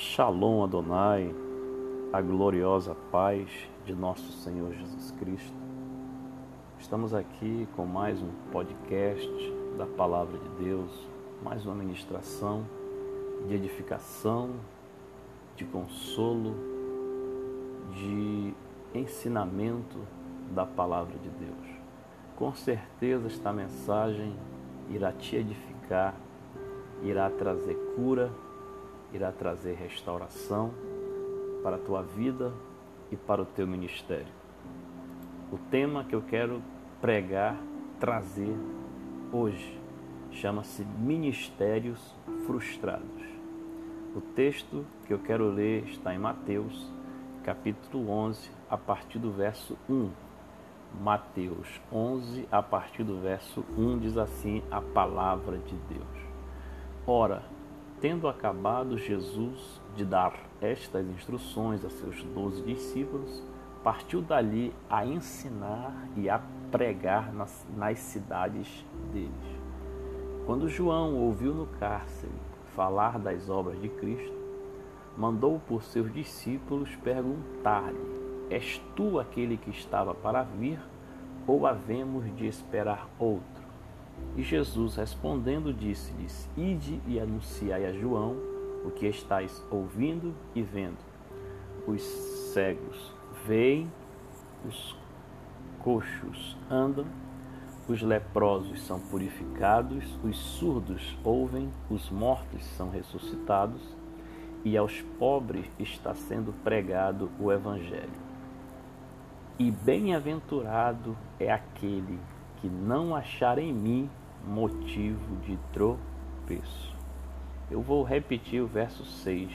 Shalom Adonai, a gloriosa paz de nosso Senhor Jesus Cristo. Estamos aqui com mais um podcast da Palavra de Deus, mais uma ministração de edificação, de consolo, de ensinamento da Palavra de Deus. Com certeza esta mensagem irá te edificar, irá trazer cura irá trazer restauração para a tua vida e para o teu ministério. O tema que eu quero pregar, trazer hoje, chama-se Ministérios Frustrados. O texto que eu quero ler está em Mateus, capítulo 11, a partir do verso 1. Mateus 11, a partir do verso 1, diz assim a palavra de Deus. Ora, Tendo acabado Jesus de dar estas instruções a seus doze discípulos, partiu dali a ensinar e a pregar nas, nas cidades deles. Quando João ouviu no cárcere falar das obras de Cristo, mandou por seus discípulos perguntar-lhe: És tu aquele que estava para vir, ou havemos de esperar outro? E Jesus respondendo disse-lhes: Ide e anunciai a João o que estáis ouvindo e vendo. Os cegos veem, os coxos andam, os leprosos são purificados, os surdos ouvem, os mortos são ressuscitados, e aos pobres está sendo pregado o Evangelho. E bem-aventurado é aquele que não achar em mim motivo de tropeço. Eu vou repetir o verso 6.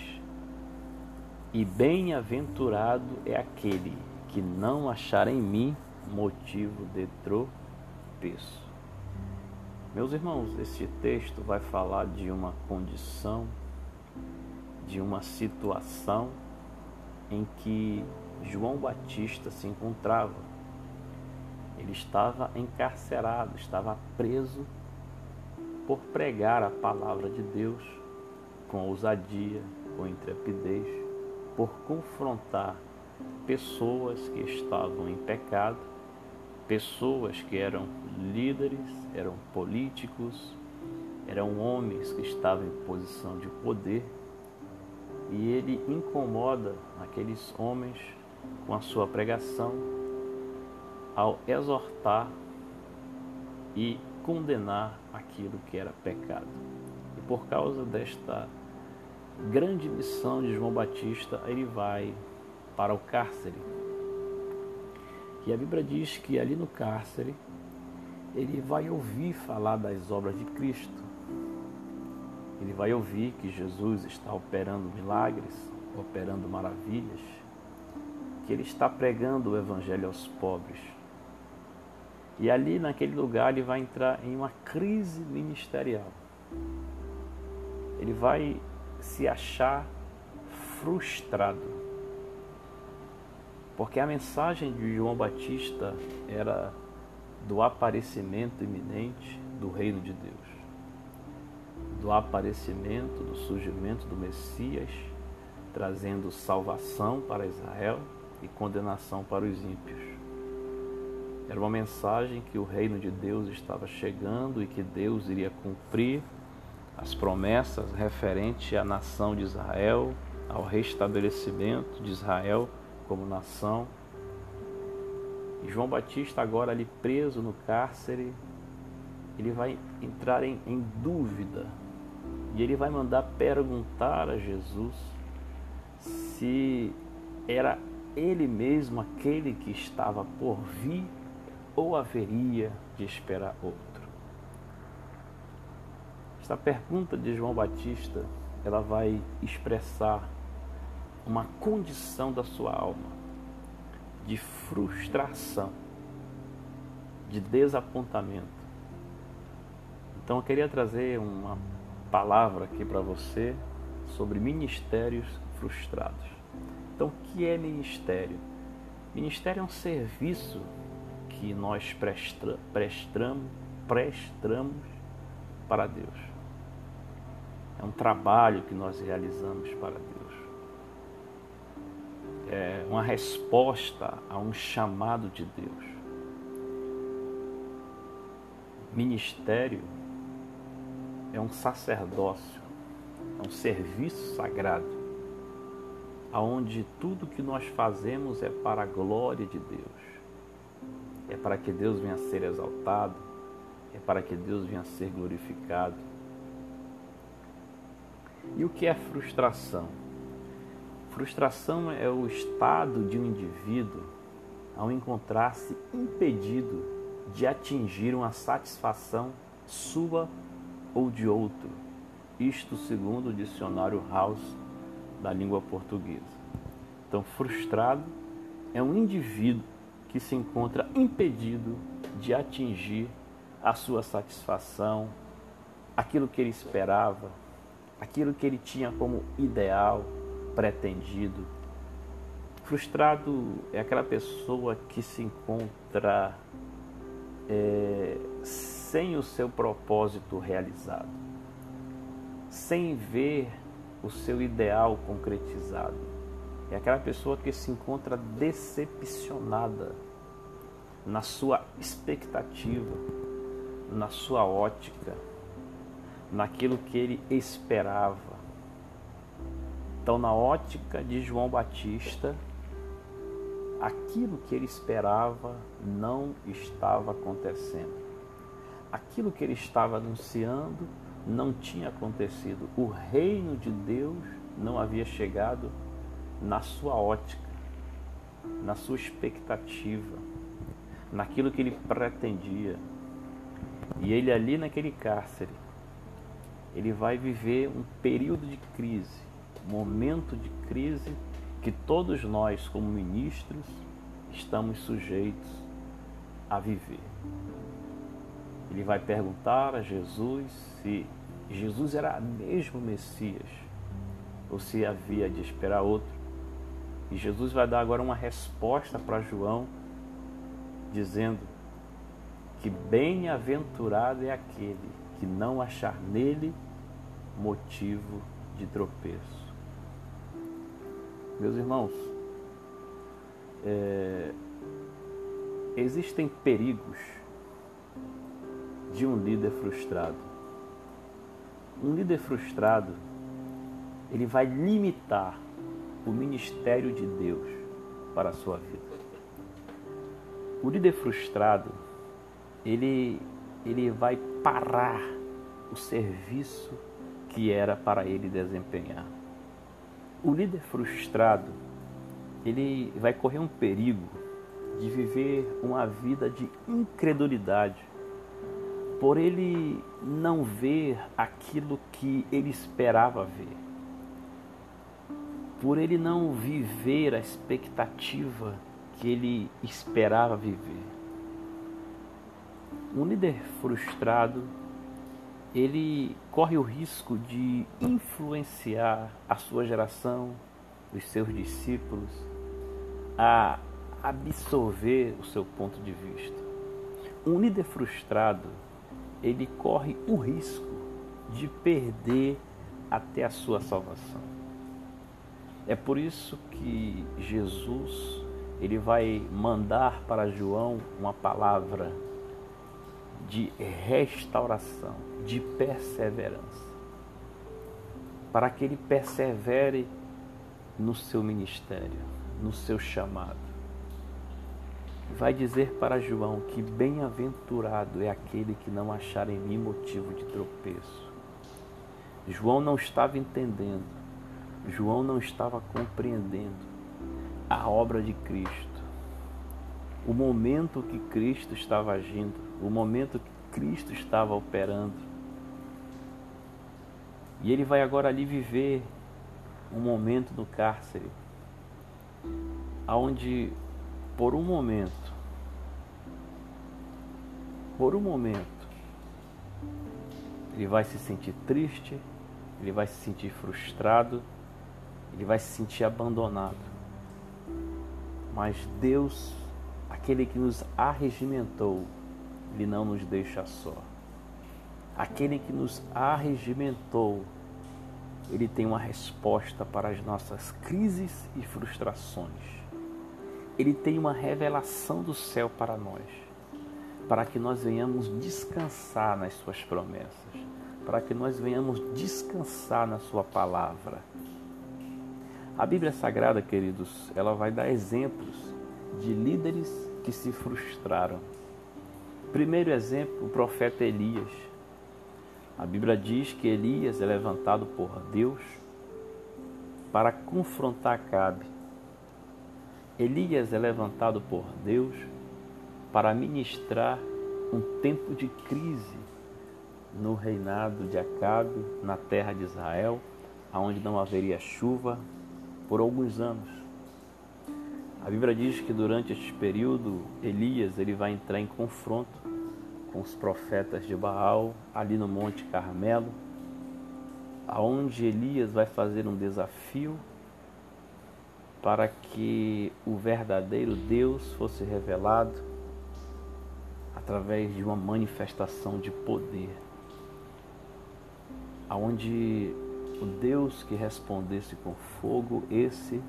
E bem-aventurado é aquele que não achar em mim motivo de tropeço. Meus irmãos, este texto vai falar de uma condição, de uma situação em que João Batista se encontrava ele estava encarcerado, estava preso por pregar a palavra de Deus com ousadia, com intrepidez, por confrontar pessoas que estavam em pecado, pessoas que eram líderes, eram políticos, eram homens que estavam em posição de poder, e ele incomoda aqueles homens com a sua pregação, ao exortar e condenar aquilo que era pecado. E por causa desta grande missão de João Batista, ele vai para o cárcere. E a Bíblia diz que ali no cárcere ele vai ouvir falar das obras de Cristo. Ele vai ouvir que Jesus está operando milagres, operando maravilhas, que ele está pregando o evangelho aos pobres e ali naquele lugar ele vai entrar em uma crise ministerial. Ele vai se achar frustrado. Porque a mensagem de João Batista era do aparecimento iminente do reino de Deus. Do aparecimento, do surgimento do Messias, trazendo salvação para Israel e condenação para os ímpios. Era uma mensagem que o reino de Deus estava chegando e que Deus iria cumprir as promessas referente à nação de Israel, ao restabelecimento de Israel como nação. E João Batista, agora ali preso no cárcere, ele vai entrar em, em dúvida e ele vai mandar perguntar a Jesus se era ele mesmo aquele que estava por vir ou haveria de esperar outro? Esta pergunta de João Batista, ela vai expressar uma condição da sua alma de frustração, de desapontamento. Então eu queria trazer uma palavra aqui para você sobre ministérios frustrados. Então, o que é ministério? Ministério é um serviço que nós prestra, prestamos, prestamos para Deus. É um trabalho que nós realizamos para Deus. é uma resposta a um chamado de Deus. Ministério é um sacerdócio, é um serviço sagrado, aonde tudo que nós fazemos é para a glória de Deus. É para que Deus venha a ser exaltado, é para que Deus venha a ser glorificado. E o que é frustração? Frustração é o estado de um indivíduo ao encontrar-se impedido de atingir uma satisfação sua ou de outro. Isto segundo o dicionário House da língua portuguesa. Então, frustrado é um indivíduo que se encontra impedido de atingir a sua satisfação, aquilo que ele esperava, aquilo que ele tinha como ideal, pretendido. Frustrado é aquela pessoa que se encontra é, sem o seu propósito realizado, sem ver o seu ideal concretizado. É aquela pessoa que se encontra decepcionada na sua expectativa, na sua ótica, naquilo que ele esperava. Então, na ótica de João Batista, aquilo que ele esperava não estava acontecendo. Aquilo que ele estava anunciando não tinha acontecido. O reino de Deus não havia chegado na sua ótica, na sua expectativa, naquilo que ele pretendia. E ele ali naquele cárcere, ele vai viver um período de crise, um momento de crise que todos nós, como ministros, estamos sujeitos a viver. Ele vai perguntar a Jesus se Jesus era mesmo Messias ou se havia de esperar outro. E Jesus vai dar agora uma resposta para João, dizendo que bem-aventurado é aquele que não achar nele motivo de tropeço. Meus irmãos, é, existem perigos de um líder frustrado. Um líder frustrado, ele vai limitar o ministério de Deus para a sua vida. O líder frustrado, ele, ele vai parar o serviço que era para ele desempenhar. O líder frustrado, ele vai correr um perigo de viver uma vida de incredulidade, por ele não ver aquilo que ele esperava ver, por ele não viver a expectativa que ele esperava viver. Um líder frustrado ele corre o risco de influenciar a sua geração, os seus discípulos, a absorver o seu ponto de vista. Um líder frustrado, ele corre o risco de perder até a sua salvação. É por isso que Jesus ele vai mandar para João uma palavra de restauração, de perseverança, para que ele persevere no seu ministério, no seu chamado. Vai dizer para João que bem-aventurado é aquele que não achar em mim motivo de tropeço. João não estava entendendo, João não estava compreendendo a obra de Cristo, o momento que Cristo estava agindo, o momento que Cristo estava operando. E ele vai agora ali viver um momento no cárcere, aonde por um momento, por um momento, ele vai se sentir triste, ele vai se sentir frustrado, ele vai se sentir abandonado. Mas Deus, aquele que nos arregimentou, ele não nos deixa só. Aquele que nos arregimentou, ele tem uma resposta para as nossas crises e frustrações. Ele tem uma revelação do céu para nós, para que nós venhamos descansar nas suas promessas, para que nós venhamos descansar na sua palavra. A Bíblia Sagrada, queridos, ela vai dar exemplos de líderes que se frustraram. Primeiro exemplo, o profeta Elias. A Bíblia diz que Elias é levantado por Deus para confrontar Cabe. Elias é levantado por Deus para ministrar um tempo de crise no reinado de Acabe, na terra de Israel, onde não haveria chuva por alguns anos. A Bíblia diz que durante este período Elias ele vai entrar em confronto com os profetas de Baal, ali no Monte Carmelo, aonde Elias vai fazer um desafio para que o verdadeiro Deus fosse revelado através de uma manifestação de poder, aonde o Deus que respondesse com fogo, esse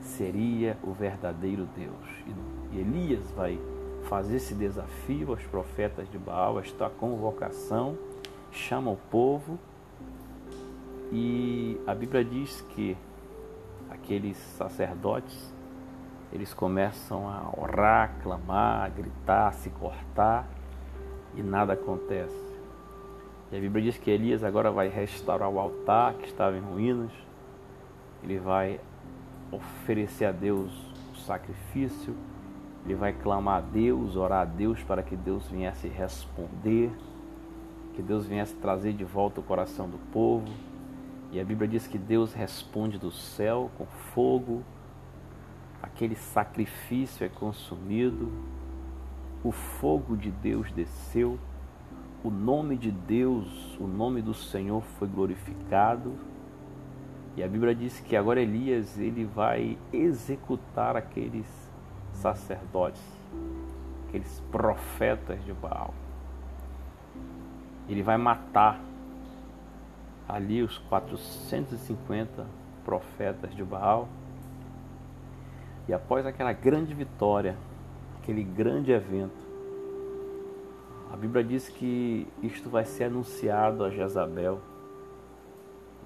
seria o verdadeiro Deus. E Elias vai fazer esse desafio aos profetas de Baal, esta convocação, chama o povo e a Bíblia diz que aqueles sacerdotes eles começam a orar, clamar, gritar, se cortar e nada acontece. E a Bíblia diz que Elias agora vai restaurar o altar que estava em ruínas, ele vai oferecer a Deus o sacrifício. Ele vai clamar a Deus, orar a Deus para que Deus viesse responder, que Deus viesse trazer de volta o coração do povo. E a Bíblia diz que Deus responde do céu com fogo, aquele sacrifício é consumido, o fogo de Deus desceu, o nome de Deus, o nome do Senhor foi glorificado. E a Bíblia diz que agora Elias ele vai executar aqueles sacerdotes, aqueles profetas de Baal. Ele vai matar ali os 450 profetas de Baal. E após aquela grande vitória, aquele grande evento, a Bíblia diz que isto vai ser anunciado a Jezabel.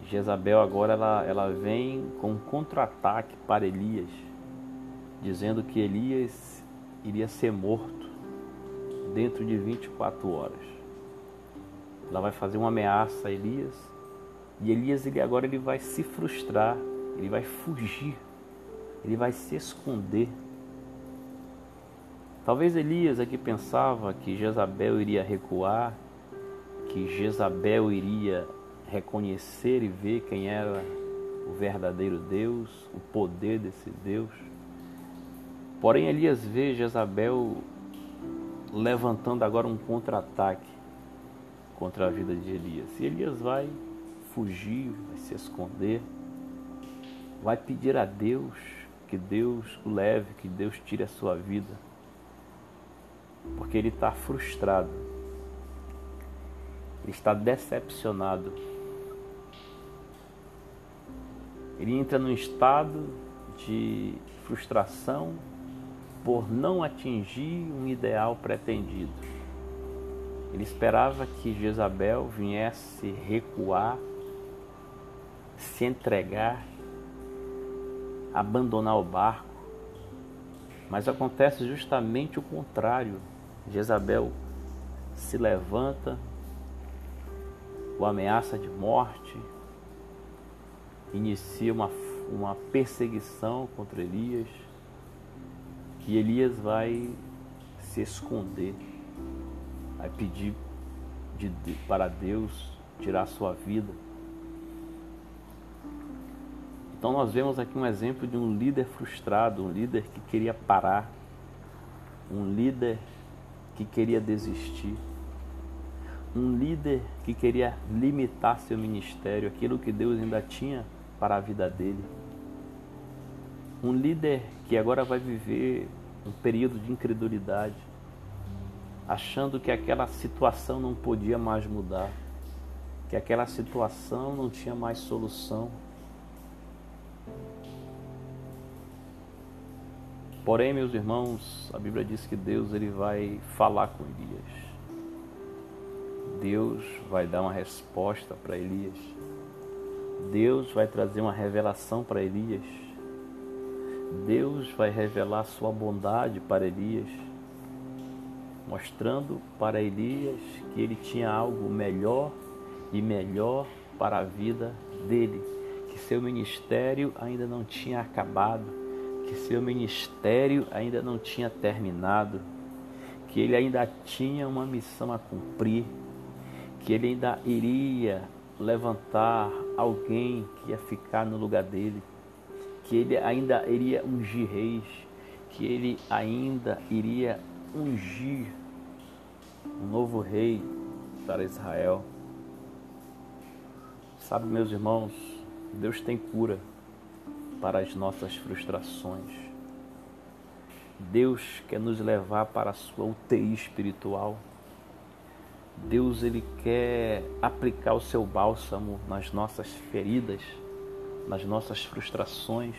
Jezabel agora ela, ela vem com um contra-ataque para Elias dizendo que Elias iria ser morto dentro de 24 horas. Ela vai fazer uma ameaça a Elias e Elias ele agora ele vai se frustrar, ele vai fugir, ele vai se esconder. Talvez Elias aqui pensava que Jezabel iria recuar, que Jezabel iria reconhecer e ver quem era o verdadeiro Deus, o poder desse Deus. Porém, Elias vê Jezabel levantando agora um contra-ataque contra a vida de Elias. E Elias vai fugir, vai se esconder, vai pedir a Deus que Deus o leve, que Deus tire a sua vida, porque ele está frustrado, ele está decepcionado. Ele entra num estado de frustração, por não atingir um ideal pretendido. Ele esperava que Jezabel viesse recuar, se entregar, abandonar o barco. Mas acontece justamente o contrário. Jezabel se levanta, o ameaça de morte, inicia uma, uma perseguição contra Elias e Elias vai se esconder, vai pedir de, para Deus tirar sua vida. Então nós vemos aqui um exemplo de um líder frustrado, um líder que queria parar, um líder que queria desistir, um líder que queria limitar seu ministério, aquilo que Deus ainda tinha para a vida dele. Um líder que agora vai viver um período de incredulidade, achando que aquela situação não podia mais mudar. que aquela situação não tinha mais solução. Porém, meus irmãos, a Bíblia diz que Deus ele vai falar com Elias. Deus vai dar uma resposta para Elias. Deus vai trazer uma revelação para Elias. Deus vai revelar sua bondade para Elias, mostrando para Elias que ele tinha algo melhor e melhor para a vida dele, que seu ministério ainda não tinha acabado, que seu ministério ainda não tinha terminado, que ele ainda tinha uma missão a cumprir, que ele ainda iria levantar alguém que ia ficar no lugar dele, que ele ainda iria ungir reis, que ele ainda iria ungir um novo rei para Israel. Sabe, meus irmãos, Deus tem cura para as nossas frustrações. Deus quer nos levar para a sua UTI espiritual. Deus ele quer aplicar o seu bálsamo nas nossas feridas, nas nossas frustrações,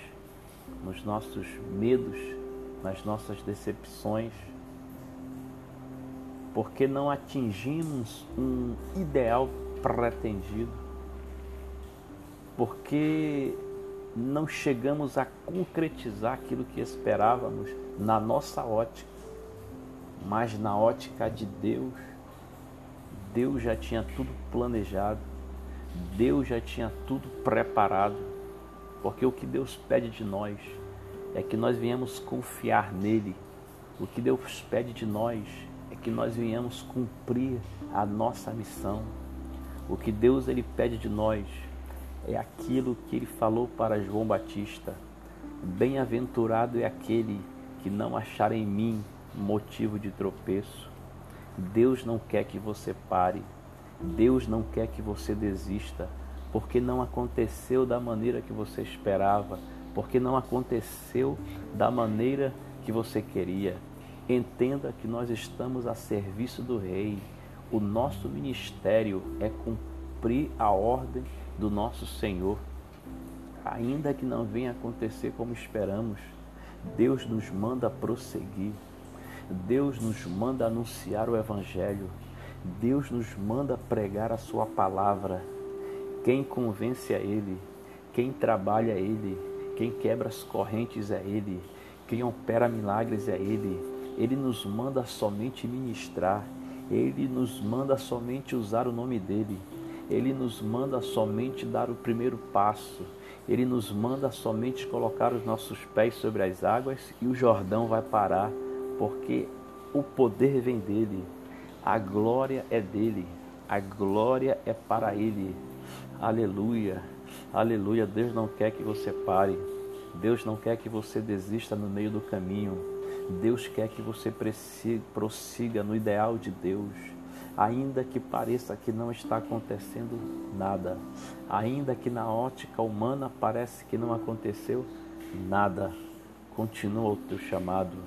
nos nossos medos, nas nossas decepções. Porque não atingimos um ideal pretendido porque não chegamos a concretizar aquilo que esperávamos na nossa ótica, mas na ótica de Deus. Deus já tinha tudo planejado, Deus já tinha tudo preparado, porque o que Deus pede de nós é que nós venhamos confiar nele. O que Deus pede de nós é que nós venhamos cumprir a nossa missão. O que Deus ele pede de nós é aquilo que ele falou para João Batista: Bem-aventurado é aquele que não achar em mim motivo de tropeço. Deus não quer que você pare, Deus não quer que você desista, porque não aconteceu da maneira que você esperava, porque não aconteceu da maneira que você queria. Entenda que nós estamos a serviço do Rei. O nosso ministério é cumprir a ordem do nosso Senhor, ainda que não venha acontecer como esperamos, Deus nos manda prosseguir. Deus nos manda anunciar o Evangelho. Deus nos manda pregar a Sua palavra. Quem convence é Ele. Quem trabalha é Ele. Quem quebra as correntes é Ele. Quem opera milagres é Ele. Ele nos manda somente ministrar. Ele nos manda somente usar o nome dEle. Ele nos manda somente dar o primeiro passo. Ele nos manda somente colocar os nossos pés sobre as águas e o Jordão vai parar, porque o poder vem dele, a glória é dele, a glória é para ele. Aleluia, aleluia. Deus não quer que você pare, Deus não quer que você desista no meio do caminho. Deus quer que você prossiga no ideal de Deus ainda que pareça que não está acontecendo nada, ainda que na ótica humana parece que não aconteceu nada, continua o teu chamado,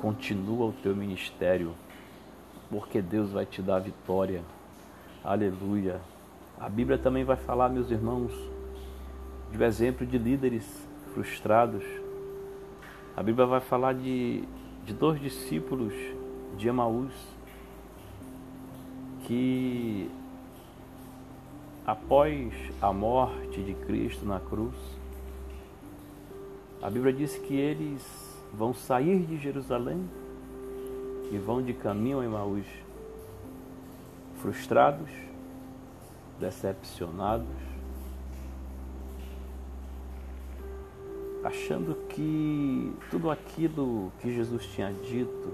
continua o teu ministério, porque Deus vai te dar vitória. Aleluia. A Bíblia também vai falar, meus irmãos, de exemplo de líderes frustrados. A Bíblia vai falar de, de dois discípulos de Emaús que após a morte de Cristo na cruz, a Bíblia diz que eles vão sair de Jerusalém e vão de caminho a Emaús, frustrados, decepcionados, achando que tudo aquilo que Jesus tinha dito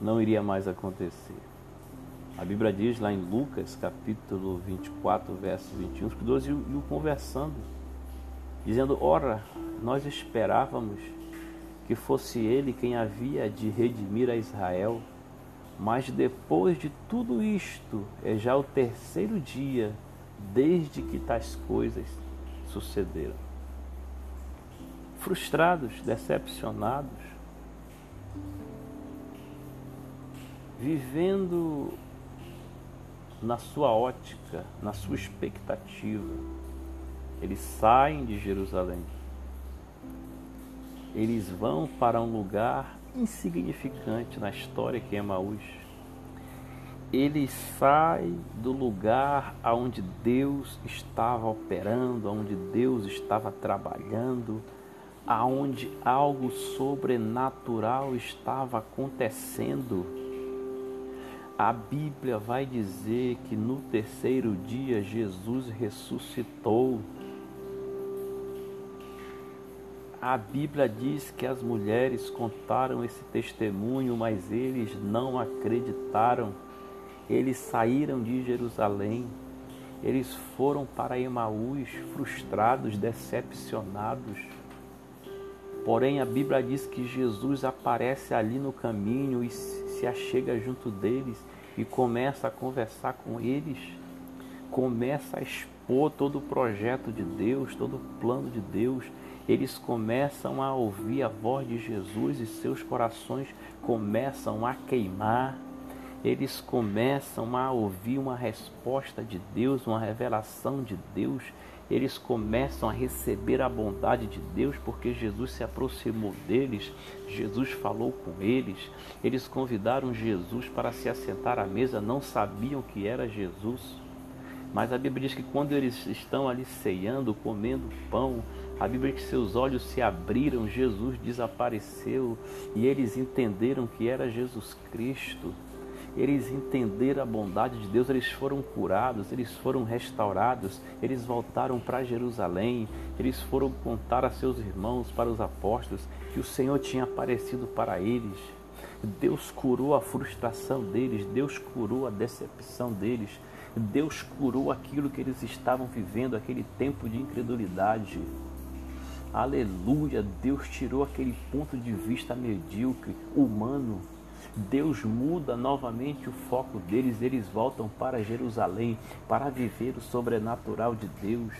não iria mais acontecer. A Bíblia diz lá em Lucas, capítulo 24, verso 21, que 12 iam conversando, dizendo: Ora, nós esperávamos que fosse ele quem havia de redimir a Israel, mas depois de tudo isto, é já o terceiro dia desde que tais coisas sucederam. Frustrados, decepcionados, vivendo na sua ótica, na sua expectativa. Eles saem de Jerusalém. Eles vão para um lugar insignificante na história que é Emaús. Ele sai do lugar aonde Deus estava operando, aonde Deus estava trabalhando, aonde algo sobrenatural estava acontecendo. A Bíblia vai dizer que no terceiro dia Jesus ressuscitou. A Bíblia diz que as mulheres contaram esse testemunho, mas eles não acreditaram. Eles saíram de Jerusalém, eles foram para Emaús frustrados, decepcionados. Porém, a Bíblia diz que Jesus aparece ali no caminho e se achega junto deles e começa a conversar com eles, começa a expor todo o projeto de Deus, todo o plano de Deus eles começam a ouvir a voz de Jesus e seus corações começam a queimar. Eles começam a ouvir uma resposta de Deus, uma revelação de Deus. Eles começam a receber a bondade de Deus porque Jesus se aproximou deles, Jesus falou com eles. Eles convidaram Jesus para se assentar à mesa, não sabiam que era Jesus. Mas a Bíblia diz que quando eles estão ali ceando, comendo pão, a Bíblia diz que seus olhos se abriram, Jesus desapareceu e eles entenderam que era Jesus Cristo. Eles entenderam a bondade de Deus, eles foram curados, eles foram restaurados, eles voltaram para Jerusalém, eles foram contar a seus irmãos, para os apóstolos, que o Senhor tinha aparecido para eles. Deus curou a frustração deles, Deus curou a decepção deles, Deus curou aquilo que eles estavam vivendo, aquele tempo de incredulidade. Aleluia, Deus tirou aquele ponto de vista medíocre, humano. Deus muda novamente o foco deles, eles voltam para Jerusalém para viver o sobrenatural de Deus.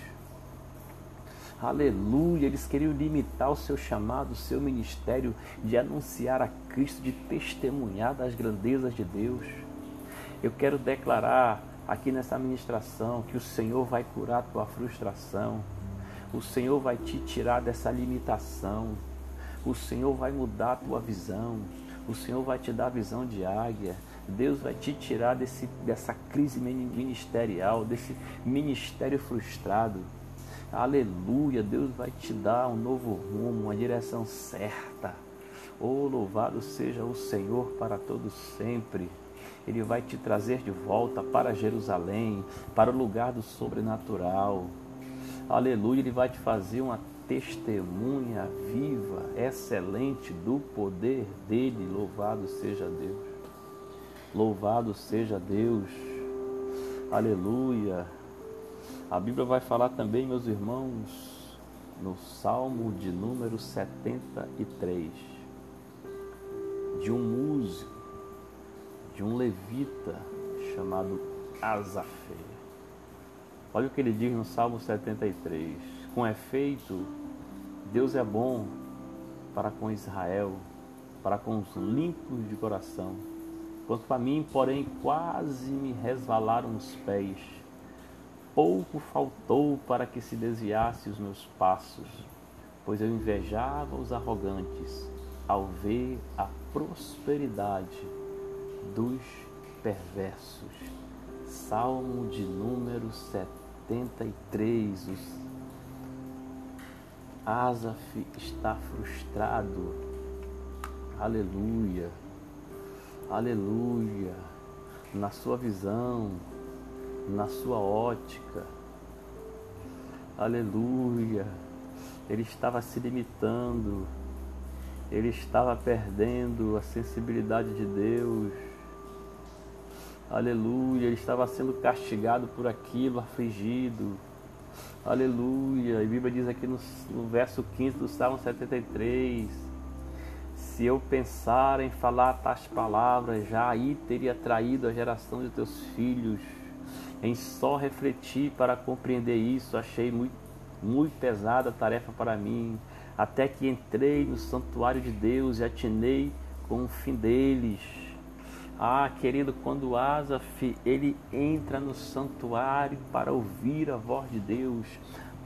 Aleluia, eles queriam limitar o seu chamado, o seu ministério de anunciar a Cristo, de testemunhar das grandezas de Deus. Eu quero declarar aqui nessa ministração que o Senhor vai curar a tua frustração o Senhor vai te tirar dessa limitação. O Senhor vai mudar a tua visão. O Senhor vai te dar visão de águia. Deus vai te tirar desse, dessa crise ministerial, desse ministério frustrado. Aleluia, Deus vai te dar um novo rumo, uma direção certa. Oh, louvado seja o Senhor para todos sempre. Ele vai te trazer de volta para Jerusalém, para o lugar do sobrenatural. Aleluia, Ele vai te fazer uma testemunha viva, excelente do poder dele. Louvado seja Deus. Louvado seja Deus. Aleluia. A Bíblia vai falar também, meus irmãos, no Salmo de número 73, de um músico, de um levita chamado Asafé. Olha o que ele diz no Salmo 73. Com efeito, Deus é bom para com Israel, para com os limpos de coração. Quanto para mim, porém, quase me resvalaram os pés. Pouco faltou para que se desviasse os meus passos, pois eu invejava os arrogantes ao ver a prosperidade dos perversos. Salmo de número 70. 73, os Asaf está frustrado. Aleluia. Aleluia. Na sua visão, na sua ótica. Aleluia. Ele estava se limitando. Ele estava perdendo a sensibilidade de Deus Aleluia, ele estava sendo castigado por aquilo, afligido. Aleluia. E a Bíblia diz aqui no, no verso 15 do Salmo 73: Se eu pensar em falar tais palavras, já aí teria traído a geração de teus filhos. Em só refletir para compreender isso, achei muito, muito pesada a tarefa para mim. Até que entrei no santuário de Deus e atinei com o fim deles Ah, querido, quando Asaf ele entra no santuário para ouvir a voz de Deus,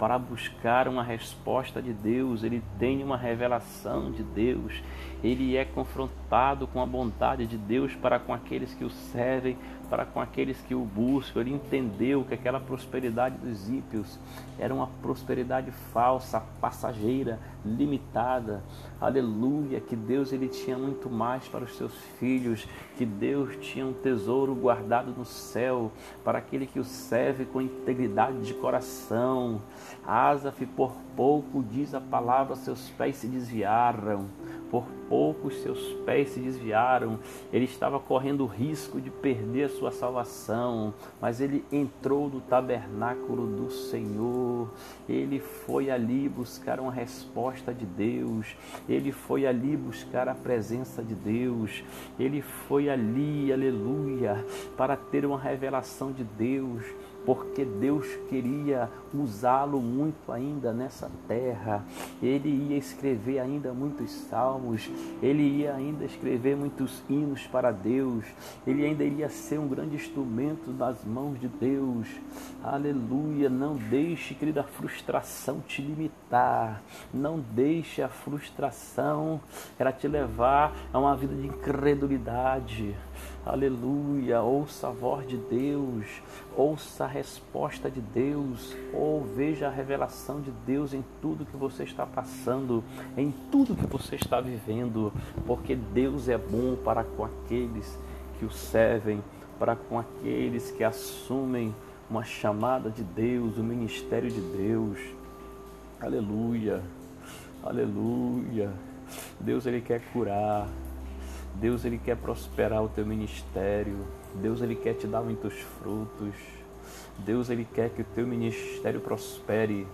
para buscar uma resposta de Deus, ele tem uma revelação de Deus, ele é confrontado com a bondade de Deus para com aqueles que o servem, para com aqueles que o buscam. Ele entendeu que aquela prosperidade dos ímpios era uma prosperidade falsa, passageira, limitada. Aleluia, que Deus ele tinha muito mais para os seus filhos, que Deus tinha um tesouro guardado no céu para aquele que o serve com integridade de coração. Asaf por pouco diz a palavra, seus pés se desviaram por pouco seus pés se desviaram, ele estava correndo o risco de perder a sua salvação, mas ele entrou no tabernáculo do Senhor, ele foi ali buscar uma resposta de Deus, ele foi ali buscar a presença de Deus, ele foi ali, aleluia, para ter uma revelação de Deus porque Deus queria usá-lo muito ainda nessa terra. Ele ia escrever ainda muitos salmos, ele ia ainda escrever muitos hinos para Deus, ele ainda iria ser um grande instrumento nas mãos de Deus. Aleluia! Não deixe, querida, a frustração te limitar, não deixe a frustração ela te levar a uma vida de incredulidade. Aleluia! Ouça a voz de Deus, ouça a resposta de Deus, ou veja a revelação de Deus em tudo que você está passando, em tudo que você está vivendo, porque Deus é bom para com aqueles que o servem, para com aqueles que assumem uma chamada de Deus, o ministério de Deus. Aleluia! Aleluia! Deus ele quer curar, Deus ele quer prosperar o teu ministério. Deus ele quer te dar muitos frutos. Deus ele quer que o teu ministério prospere.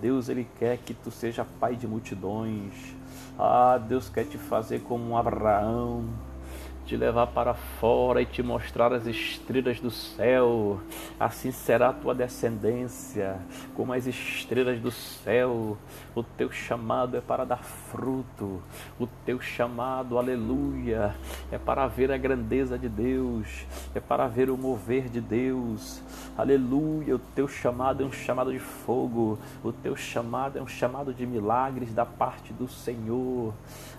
Deus ele quer que tu seja pai de multidões. Ah, Deus quer te fazer como um Abraão te levar para fora e te mostrar as estrelas do céu. Assim será a tua descendência, como as estrelas do céu. O teu chamado é para dar fruto. O teu chamado, aleluia, é para ver a grandeza de Deus, é para ver o mover de Deus. Aleluia, o teu chamado é um chamado de fogo. O teu chamado é um chamado de milagres da parte do Senhor.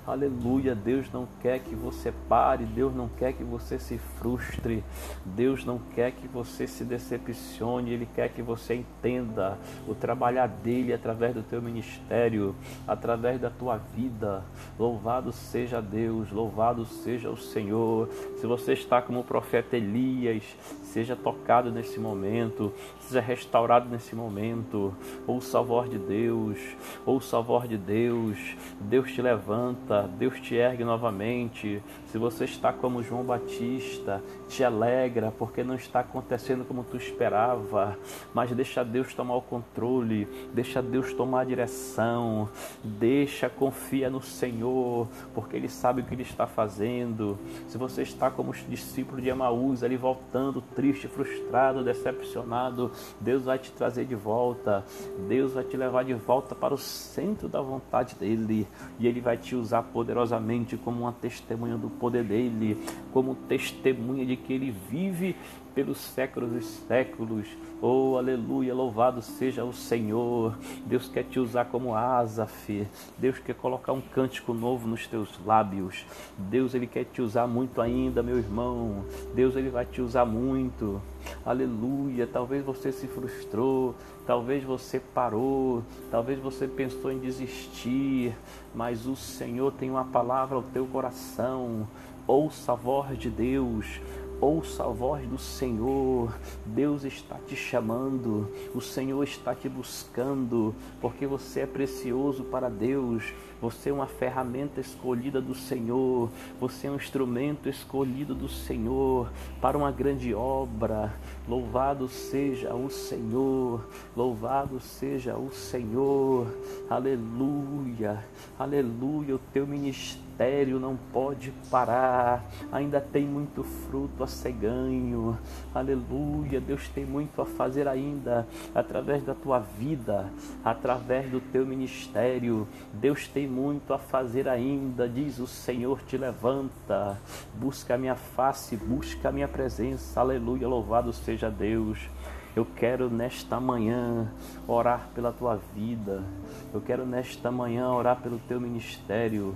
Aleluia, Deus não quer que você pare, Deus não quer que você se frustre, Deus não quer que você se decepcione, Ele quer que você entenda o trabalhar dele através do teu ministério, através da tua vida. Louvado seja Deus, louvado seja o Senhor. Se você está como o profeta Elias, seja tocado nesse momento, seja restaurado nesse momento. Ouça a voz de Deus, ouça a voz de Deus. Deus te levanta Deus te ergue novamente. Se você está como João Batista, te alegra porque não está acontecendo como tu esperava, mas deixa Deus tomar o controle, deixa Deus tomar a direção, deixa, confia no Senhor, porque Ele sabe o que Ele está fazendo. Se você está como os discípulos de Emaús, ali voltando, triste, frustrado, decepcionado, Deus vai te trazer de volta, Deus vai te levar de volta para o centro da vontade dEle, e Ele vai te usar poderosamente como uma testemunha do poder dEle, como testemunha de que Ele vive pelos séculos e séculos. Oh, aleluia, louvado seja o Senhor. Deus quer te usar como Asaf. Deus quer colocar um cântico novo nos teus lábios. Deus ele quer te usar muito ainda, meu irmão. Deus ele vai te usar muito. Aleluia. Talvez você se frustrou, talvez você parou, talvez você pensou em desistir, mas o Senhor tem uma palavra ao teu coração. Ouça a voz de Deus. Ouça a voz do Senhor. Deus está te chamando. O Senhor está te buscando, porque você é precioso para Deus. Você é uma ferramenta escolhida do Senhor. Você é um instrumento escolhido do Senhor para uma grande obra. Louvado seja o Senhor. Louvado seja o Senhor. Aleluia. Aleluia. O teu ministério ministério não pode parar, ainda tem muito fruto a ser ganho. Aleluia, Deus tem muito a fazer ainda através da tua vida, através do teu ministério. Deus tem muito a fazer ainda, diz o Senhor, te levanta, busca a minha face, busca a minha presença. Aleluia, louvado seja Deus. Eu quero nesta manhã orar pela tua vida. Eu quero nesta manhã orar pelo teu ministério.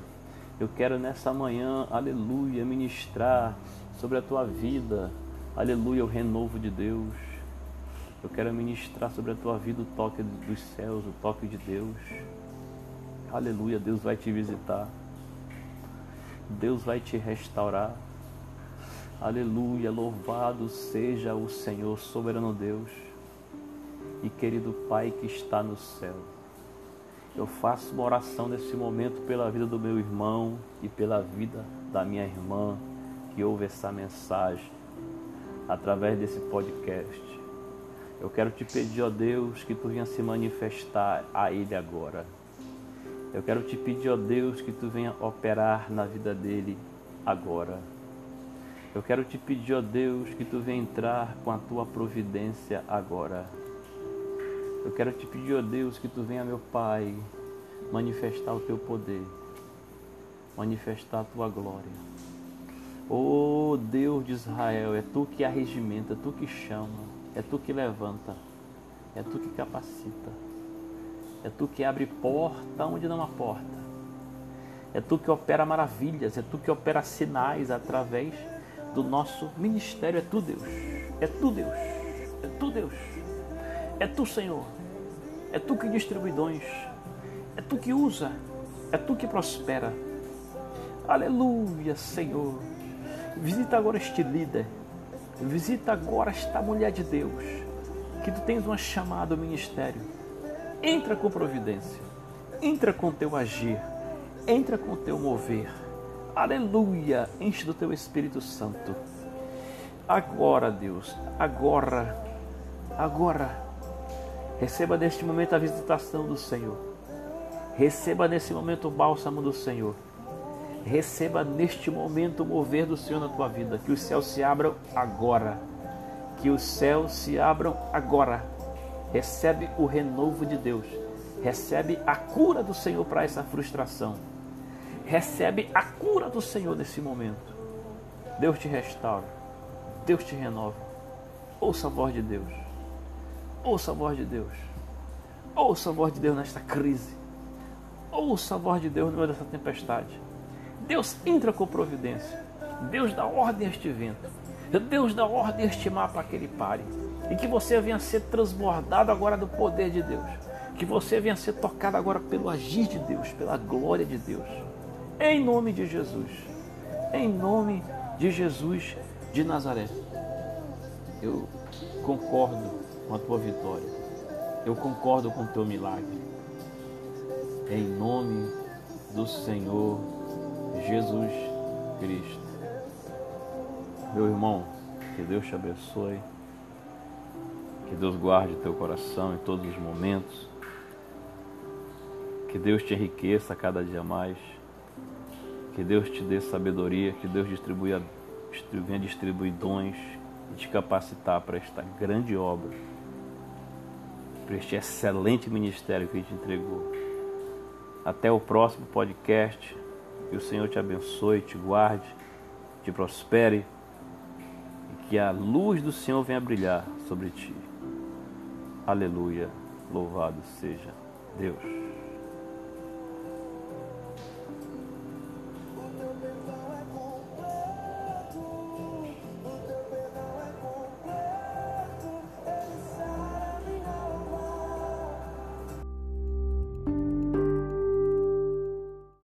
Eu quero nessa manhã, aleluia, ministrar sobre a tua vida. Aleluia, o renovo de Deus. Eu quero ministrar sobre a tua vida o toque dos céus, o toque de Deus. Aleluia, Deus vai te visitar. Deus vai te restaurar. Aleluia, louvado seja o Senhor, soberano Deus e querido Pai que está no céu. Eu faço uma oração nesse momento pela vida do meu irmão e pela vida da minha irmã que ouve essa mensagem através desse podcast. Eu quero te pedir, ó Deus, que tu venha se manifestar a ele agora. Eu quero te pedir, ó Deus, que tu venha operar na vida dele agora. Eu quero te pedir, ó Deus, que tu venha entrar com a tua providência agora. Eu quero te pedir, ó Deus, que tu venha, meu Pai, manifestar o teu poder, manifestar a tua glória. Ó Deus de Israel, é tu que arregimenta, é tu que chama, é tu que levanta, é tu que capacita, é tu que abre porta onde não há porta, é tu que opera maravilhas, é tu que opera sinais através do nosso ministério. É tu, Deus. É tu, Deus. É tu, Deus. É tu, Senhor. É tu que distribui dons. É tu que usa. É tu que prospera. Aleluia, Senhor. Visita agora este líder. Visita agora esta mulher de Deus. Que tu tens uma chamada ao ministério. Entra com providência. Entra com teu agir. Entra com teu mover Aleluia! Enche do teu Espírito Santo. Agora, Deus, agora, agora, receba neste momento a visitação do Senhor. Receba nesse momento o bálsamo do Senhor. Receba neste momento o mover do Senhor na tua vida. Que os céus se abram agora. Que os céus se abram agora. Recebe o renovo de Deus. Recebe a cura do Senhor para essa frustração recebe a cura do Senhor nesse momento. Deus te restaura, Deus te renova. Ouça a voz de Deus, ouça a voz de Deus, ouça a voz de Deus nesta crise, ouça a voz de Deus no meio dessa tempestade. Deus entra com providência, Deus dá ordem a este vento, Deus dá ordem a este mar para que ele pare e que você venha ser transbordado agora do poder de Deus. Que você venha ser tocado agora pelo agir de Deus, pela glória de Deus. Em nome de Jesus. Em nome de Jesus de Nazaré. Eu concordo com a tua vitória. Eu concordo com o teu milagre. Em nome do Senhor Jesus Cristo. Meu irmão, que Deus te abençoe. Que Deus guarde teu coração em todos os momentos. Que Deus te enriqueça cada dia mais. Que Deus te dê sabedoria, que Deus distribua, venha distribuir dons e te capacitar para esta grande obra, para este excelente ministério que Ele te entregou. Até o próximo podcast. Que o Senhor te abençoe, te guarde, te prospere e que a luz do Senhor venha brilhar sobre ti. Aleluia. Louvado seja Deus.